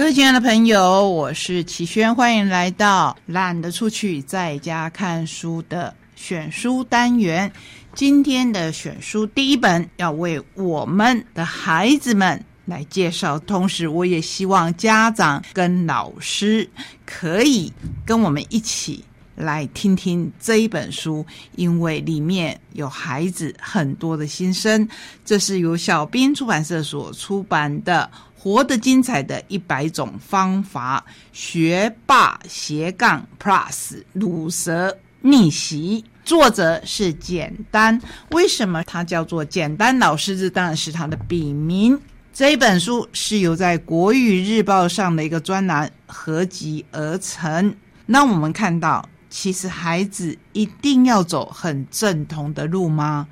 各位亲爱的朋友，我是齐轩，欢迎来到懒得出去在家看书的选书单元。今天的选书第一本要为我们的孩子们来介绍，同时我也希望家长跟老师可以跟我们一起来听听这一本书，因为里面有孩子很多的心声。这是由小兵出版社所出版的。活得精彩的一百种方法，学霸斜杠 Plus 乳蛇逆袭，作者是简单。为什么他叫做简单老师？这当然是他的笔名。这一本书是由在国语日报上的一个专栏合集而成。那我们看到，其实孩子一定要走很正统的路吗？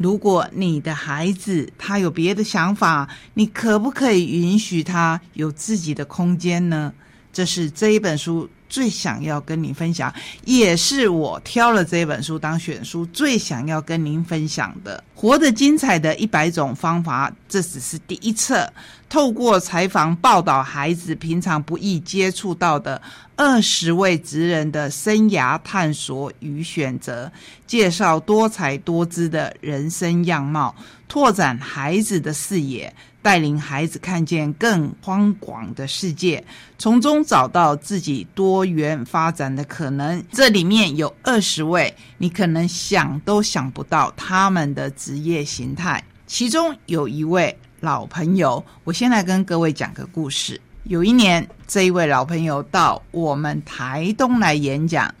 如果你的孩子他有别的想法，你可不可以允许他有自己的空间呢？这是这一本书。最想要跟您分享，也是我挑了这一本书当选书，最想要跟您分享的《活得精彩的一百种方法》。这只是第一册，透过采访报道孩子平常不易接触到的二十位职人的生涯探索与选择，介绍多彩多姿的人生样貌，拓展孩子的视野。带领孩子看见更宽广的世界，从中找到自己多元发展的可能。这里面有二十位，你可能想都想不到他们的职业形态。其中有一位老朋友，我先来跟各位讲个故事。有一年，这一位老朋友到我们台东来演讲。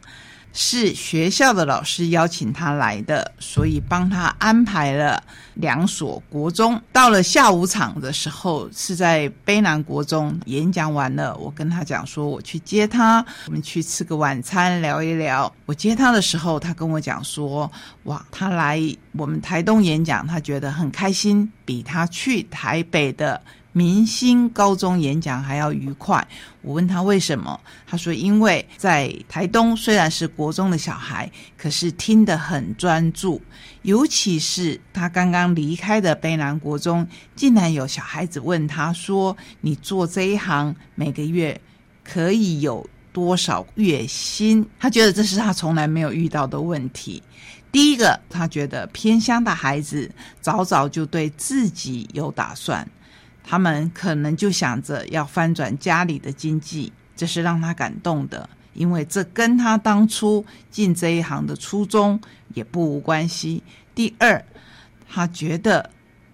是学校的老师邀请他来的，所以帮他安排了两所国中。到了下午场的时候，是在卑南国中演讲完了。我跟他讲说，我去接他，我们去吃个晚餐，聊一聊。我接他的时候，他跟我讲说，哇，他来我们台东演讲，他觉得很开心，比他去台北的。明星高中演讲还要愉快，我问他为什么，他说因为在台东虽然是国中的小孩，可是听得很专注，尤其是他刚刚离开的卑南国中，竟然有小孩子问他说：“你做这一行每个月可以有多少月薪？”他觉得这是他从来没有遇到的问题。第一个，他觉得偏乡的孩子早早就对自己有打算。他们可能就想着要翻转家里的经济，这是让他感动的，因为这跟他当初进这一行的初衷也不无关系。第二，他觉得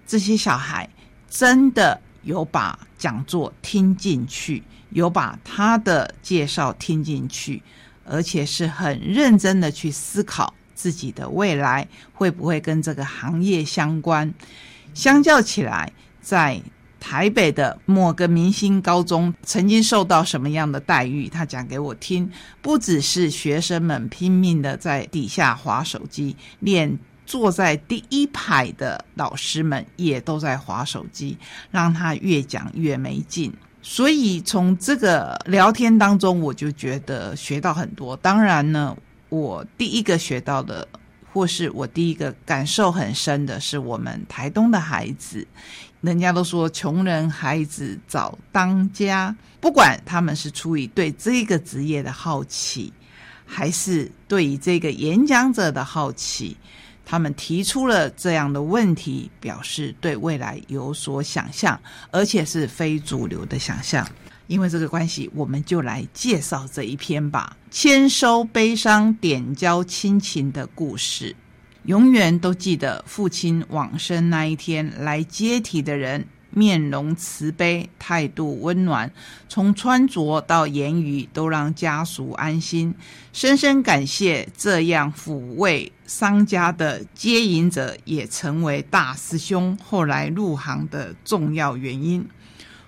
这些小孩真的有把讲座听进去，有把他的介绍听进去，而且是很认真的去思考自己的未来会不会跟这个行业相关。相较起来，在台北的某个明星高中曾经受到什么样的待遇？他讲给我听，不只是学生们拼命的在底下划手机，连坐在第一排的老师们也都在划手机，让他越讲越没劲。所以从这个聊天当中，我就觉得学到很多。当然呢，我第一个学到的，或是我第一个感受很深的是，我们台东的孩子。人家都说穷人孩子早当家，不管他们是出于对这个职业的好奇，还是对于这个演讲者的好奇，他们提出了这样的问题，表示对未来有所想象，而且是非主流的想象。因为这个关系，我们就来介绍这一篇吧：签收悲伤、点交亲情的故事。永远都记得父亲往生那一天，来接体的人面容慈悲，态度温暖，从穿着到言语都让家属安心。深深感谢这样抚慰商家的接引者，也成为大师兄后来入行的重要原因。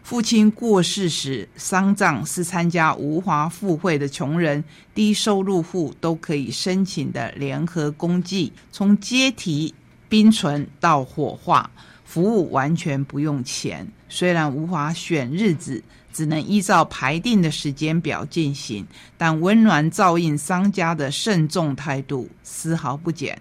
父亲过世时，丧葬是参加无华富会的穷人、低收入户都可以申请的联合公祭，从接体、冰存到火化，服务完全不用钱。虽然无法选日子，只能依照排定的时间表进行，但温暖照应商家的慎重态度丝毫不减。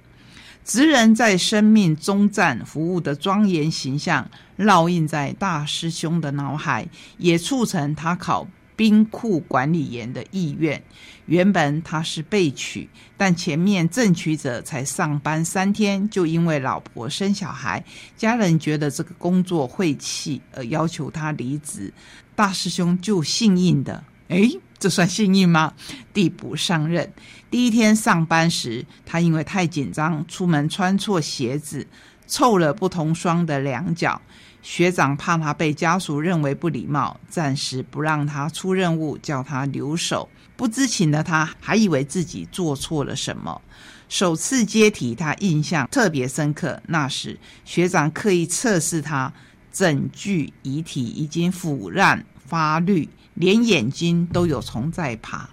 职人在生命终站服务的庄严形象，烙印在大师兄的脑海，也促成他考兵库管理员的意愿。原本他是被取，但前面正取者才上班三天，就因为老婆生小孩，家人觉得这个工作晦气，而要求他离职。大师兄就幸运的，诶，这算幸运吗？递补上任第一天上班时，他因为太紧张，出门穿错鞋子，凑了不同双的两脚。学长怕他被家属认为不礼貌，暂时不让他出任务，叫他留守。不知情的他，还以为自己做错了什么。首次接体，他印象特别深刻。那时学长刻意测试他。整具遗体已经腐烂发绿，连眼睛都有虫在爬。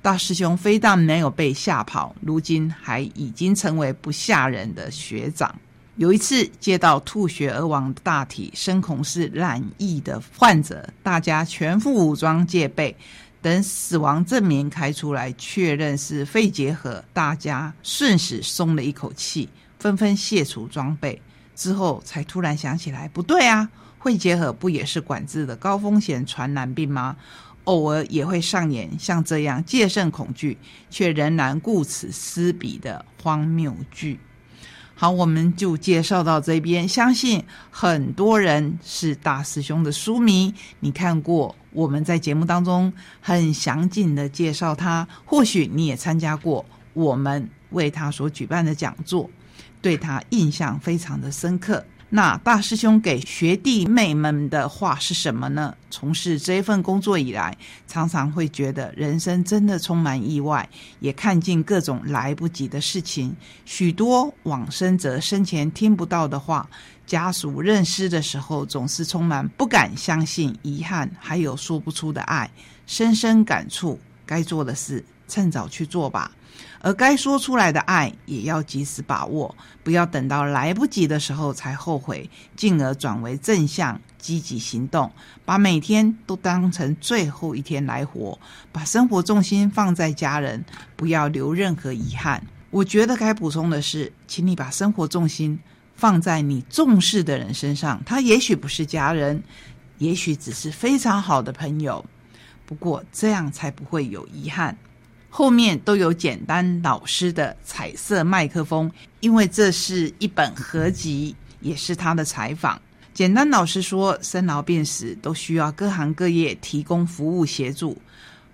大师兄非但没有被吓跑，如今还已经成为不吓人的学长。有一次接到吐血而亡的大体，深恐是染疫的患者，大家全副武装戒备。等死亡证明开出来，确认是肺结核，大家瞬时松了一口气，纷纷卸除装备。之后才突然想起来，不对啊，肺结核不也是管制的高风险传染病吗？偶尔也会上演像这样戒慎恐惧，却仍然顾此失彼的荒谬剧。好，我们就介绍到这边。相信很多人是大师兄的书迷，你看过我们在节目当中很详尽的介绍他，或许你也参加过我们为他所举办的讲座。对他印象非常的深刻。那大师兄给学弟妹们的话是什么呢？从事这份工作以来，常常会觉得人生真的充满意外，也看尽各种来不及的事情。许多往生者生前听不到的话，家属认尸的时候总是充满不敢相信、遗憾，还有说不出的爱，深深感触。该做的事，趁早去做吧。而该说出来的爱也要及时把握，不要等到来不及的时候才后悔，进而转为正向积极行动，把每天都当成最后一天来活，把生活重心放在家人，不要留任何遗憾。我觉得该补充的是，请你把生活重心放在你重视的人身上，他也许不是家人，也许只是非常好的朋友，不过这样才不会有遗憾。后面都有简单老师的彩色麦克风，因为这是一本合集，也是他的采访。简单老师说，生老病死都需要各行各业提供服务协助，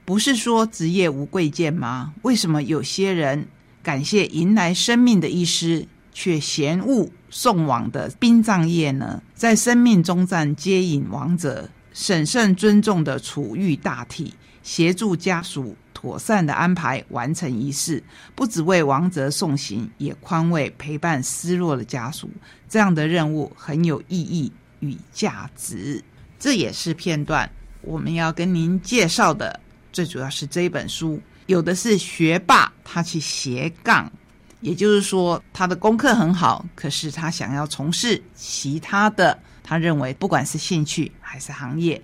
不是说职业无贵贱吗？为什么有些人感谢迎来生命的医师，却嫌恶送往的殡葬业呢？在生命终站接引亡者，审慎尊重的处遇大体，协助家属。妥善的安排完成仪式，不只为王泽送行，也宽慰陪伴失落的家属。这样的任务很有意义与价值。这也是片段我们要跟您介绍的，最主要是这一本书。有的是学霸，他去斜杠，也就是说他的功课很好，可是他想要从事其他的，他认为不管是兴趣还是行业。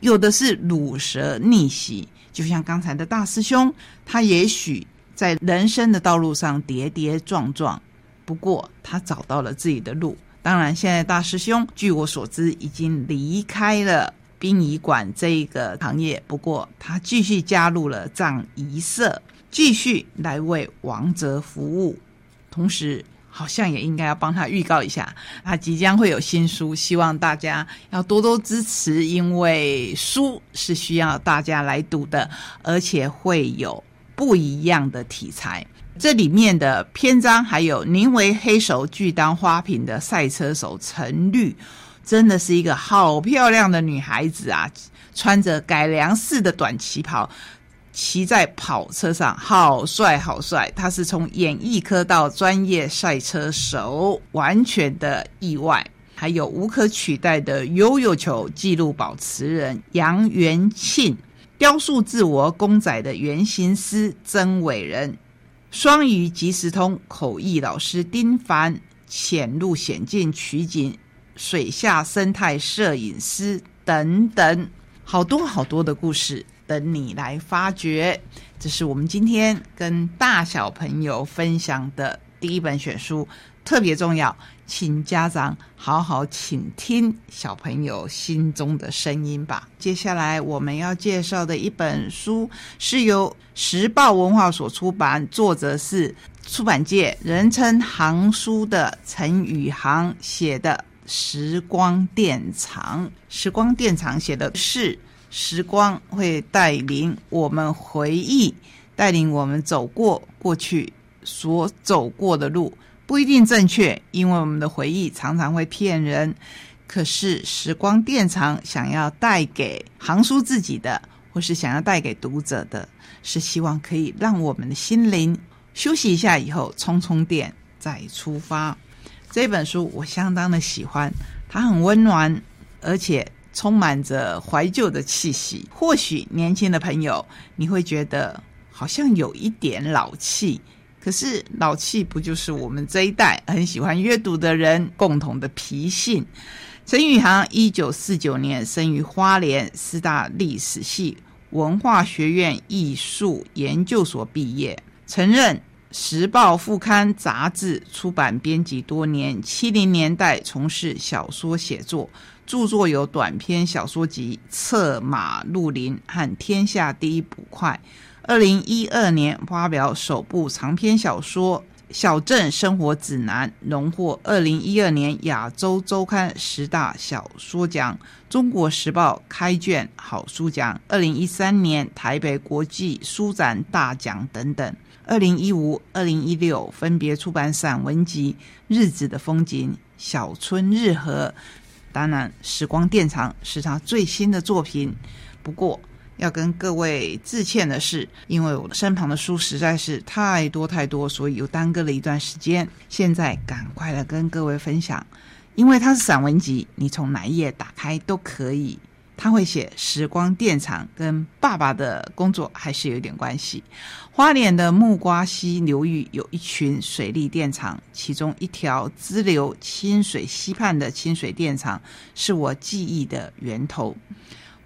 有的是乳蛇逆袭。就像刚才的大师兄，他也许在人生的道路上跌跌撞撞，不过他找到了自己的路。当然，现在大师兄据我所知已经离开了殡仪馆这一个行业，不过他继续加入了葬仪社，继续来为王者服务，同时。好像也应该要帮他预告一下，他即将会有新书，希望大家要多多支持，因为书是需要大家来读的，而且会有不一样的题材。这里面的篇章还有宁为黑手拒当花瓶的赛车手陈绿，真的是一个好漂亮的女孩子啊，穿着改良式的短旗袍。骑在跑车上，好帅好帅！他是从演艺科到专业赛车手，完全的意外。还有无可取代的悠悠球纪录保持人杨元庆，雕塑自我公仔的原型师曾伟人，双语即时通口译老师丁凡，潜入险境取景水下生态摄影师等等，好多好多的故事。等你来发掘，这是我们今天跟大小朋友分享的第一本选书《特别重要，请家长好好倾听小朋友心中的声音吧。接下来我们要介绍的一本书是由时报文化所出版，作者是出版界人称“行书”的陈宇航写的《时光电厂》。时光电厂写的是时光会带领我们回忆，带领我们走过过去所走过的路。不一定正确，因为我们的回忆常常会骗人。可是时光电厂想要带给行书自己的，或是想要带给读者的，是希望可以让我们的心灵休息一下以后充充电再出发。这本书我相当的喜欢，它很温暖，而且充满着怀旧的气息。或许年轻的朋友你会觉得好像有一点老气。可是老气不就是我们这一代很喜欢阅读的人共同的脾性？陈宇航一九四九年生于花莲师大历史系文化学院艺术研究所毕业，曾任《时报》副刊杂志出版编辑多年。七零年代从事小说写作，著作有短篇小说集《策马入林》和《天下第一捕快》。二零一二年发表首部长篇小说《小镇生活指南》，荣获二零一二年亚洲周刊十大小说奖、中国时报开卷好书奖，二零一三年台北国际书展大奖等等。二零一五、二零一六分别出版散文集《日子的风景》《小春日和》，当然，《时光电厂》是他最新的作品。不过，要跟各位致歉的是，因为我身旁的书实在是太多太多，所以又耽搁了一段时间。现在赶快来跟各位分享，因为它是散文集，你从哪一页打开都可以。他会写时光电厂，跟爸爸的工作还是有点关系。花莲的木瓜溪流域有一群水利电厂，其中一条支流清水溪畔的清水电厂是我记忆的源头。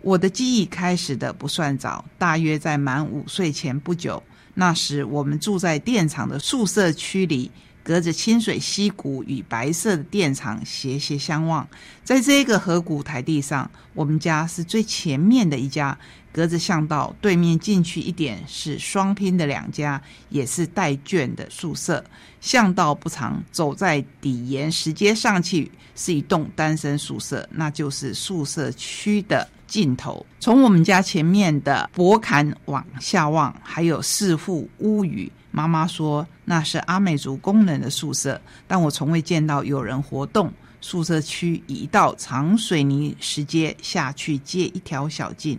我的记忆开始的不算早，大约在满五岁前不久。那时我们住在电厂的宿舍区里，隔着清水溪谷与白色的电厂斜斜相望。在这个河谷台地上，我们家是最前面的一家。隔着巷道对面进去一点是双拼的两家，也是带卷的宿舍。巷道不长，走在底沿石阶上去是一栋单身宿舍，那就是宿舍区的。尽头，从我们家前面的博坎往下望，还有四户屋宇。妈妈说那是阿美族工人的宿舍，但我从未见到有人活动。宿舍区一道长水泥石阶下去，接一条小径，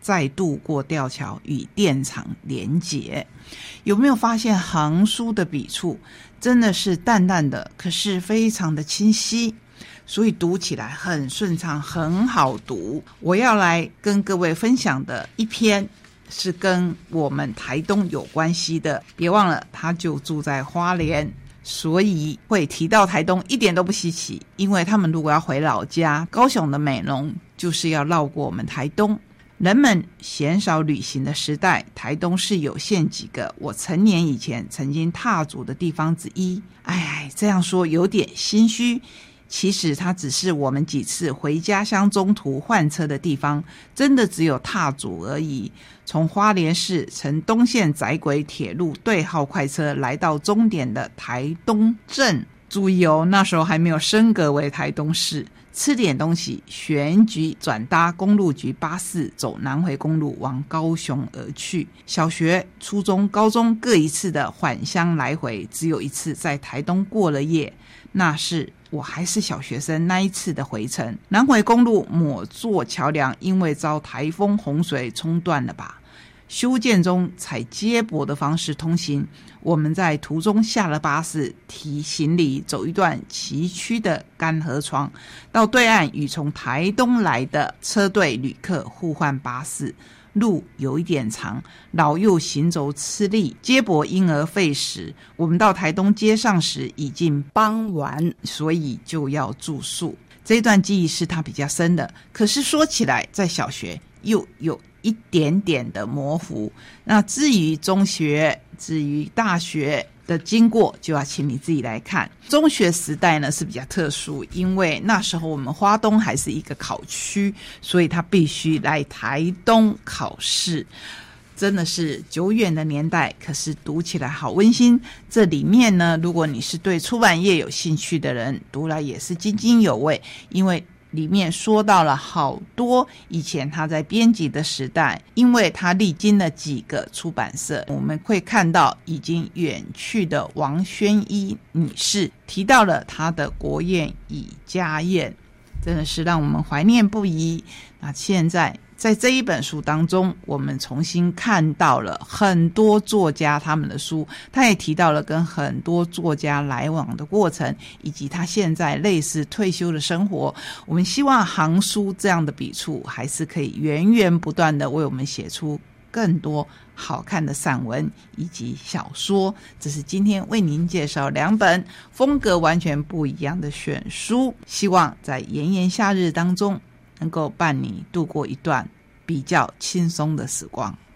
再度过吊桥与电厂连结。有没有发现行书的笔触真的是淡淡的，可是非常的清晰？所以读起来很顺畅，很好读。我要来跟各位分享的一篇是跟我们台东有关系的。别忘了，他就住在花莲，所以会提到台东一点都不稀奇。因为他们如果要回老家，高雄的美浓就是要绕过我们台东。人们鲜少旅行的时代，台东是有限几个我成年以前曾经踏足的地方之一。哎，这样说有点心虚。其实它只是我们几次回家乡中途换车的地方，真的只有踏足而已。从花莲市乘东线窄轨铁路对号快车来到终点的台东镇，注意哦，那时候还没有升格为台东市。吃点东西，选举转搭公路局巴士走南回公路往高雄而去。小学、初中、高中各一次的返乡来回，只有一次在台东过了夜，那是。我还是小学生，那一次的回程，南回公路某座桥梁因为遭台风洪水冲断了吧？修建中采接驳的方式通行。我们在途中下了巴士，提行李走一段崎岖的干河床，到对岸与从台东来的车队旅客互换巴士。路有一点长，老幼行走吃力，接驳因而费时。我们到台东街上时已经傍晚，所以就要住宿。这段记忆是他比较深的，可是说起来，在小学又有一点点的模糊。那至于中学，至于大学。的经过，就要请你自己来看。中学时代呢是比较特殊，因为那时候我们花东还是一个考区，所以他必须来台东考试。真的是久远的年代，可是读起来好温馨。这里面呢，如果你是对出版业有兴趣的人，读来也是津津有味，因为里面说到了好多以前他在编辑的时代，因为他历经了几个出版社，我们会看到已经远去的王宣一女士提到了她的国宴与家宴，真的是让我们怀念不已。那现在。在这一本书当中，我们重新看到了很多作家他们的书，他也提到了跟很多作家来往的过程，以及他现在类似退休的生活。我们希望行书这样的笔触还是可以源源不断的为我们写出更多好看的散文以及小说。这是今天为您介绍两本风格完全不一样的选书，希望在炎炎夏日当中。能够伴你度过一段比较轻松的时光。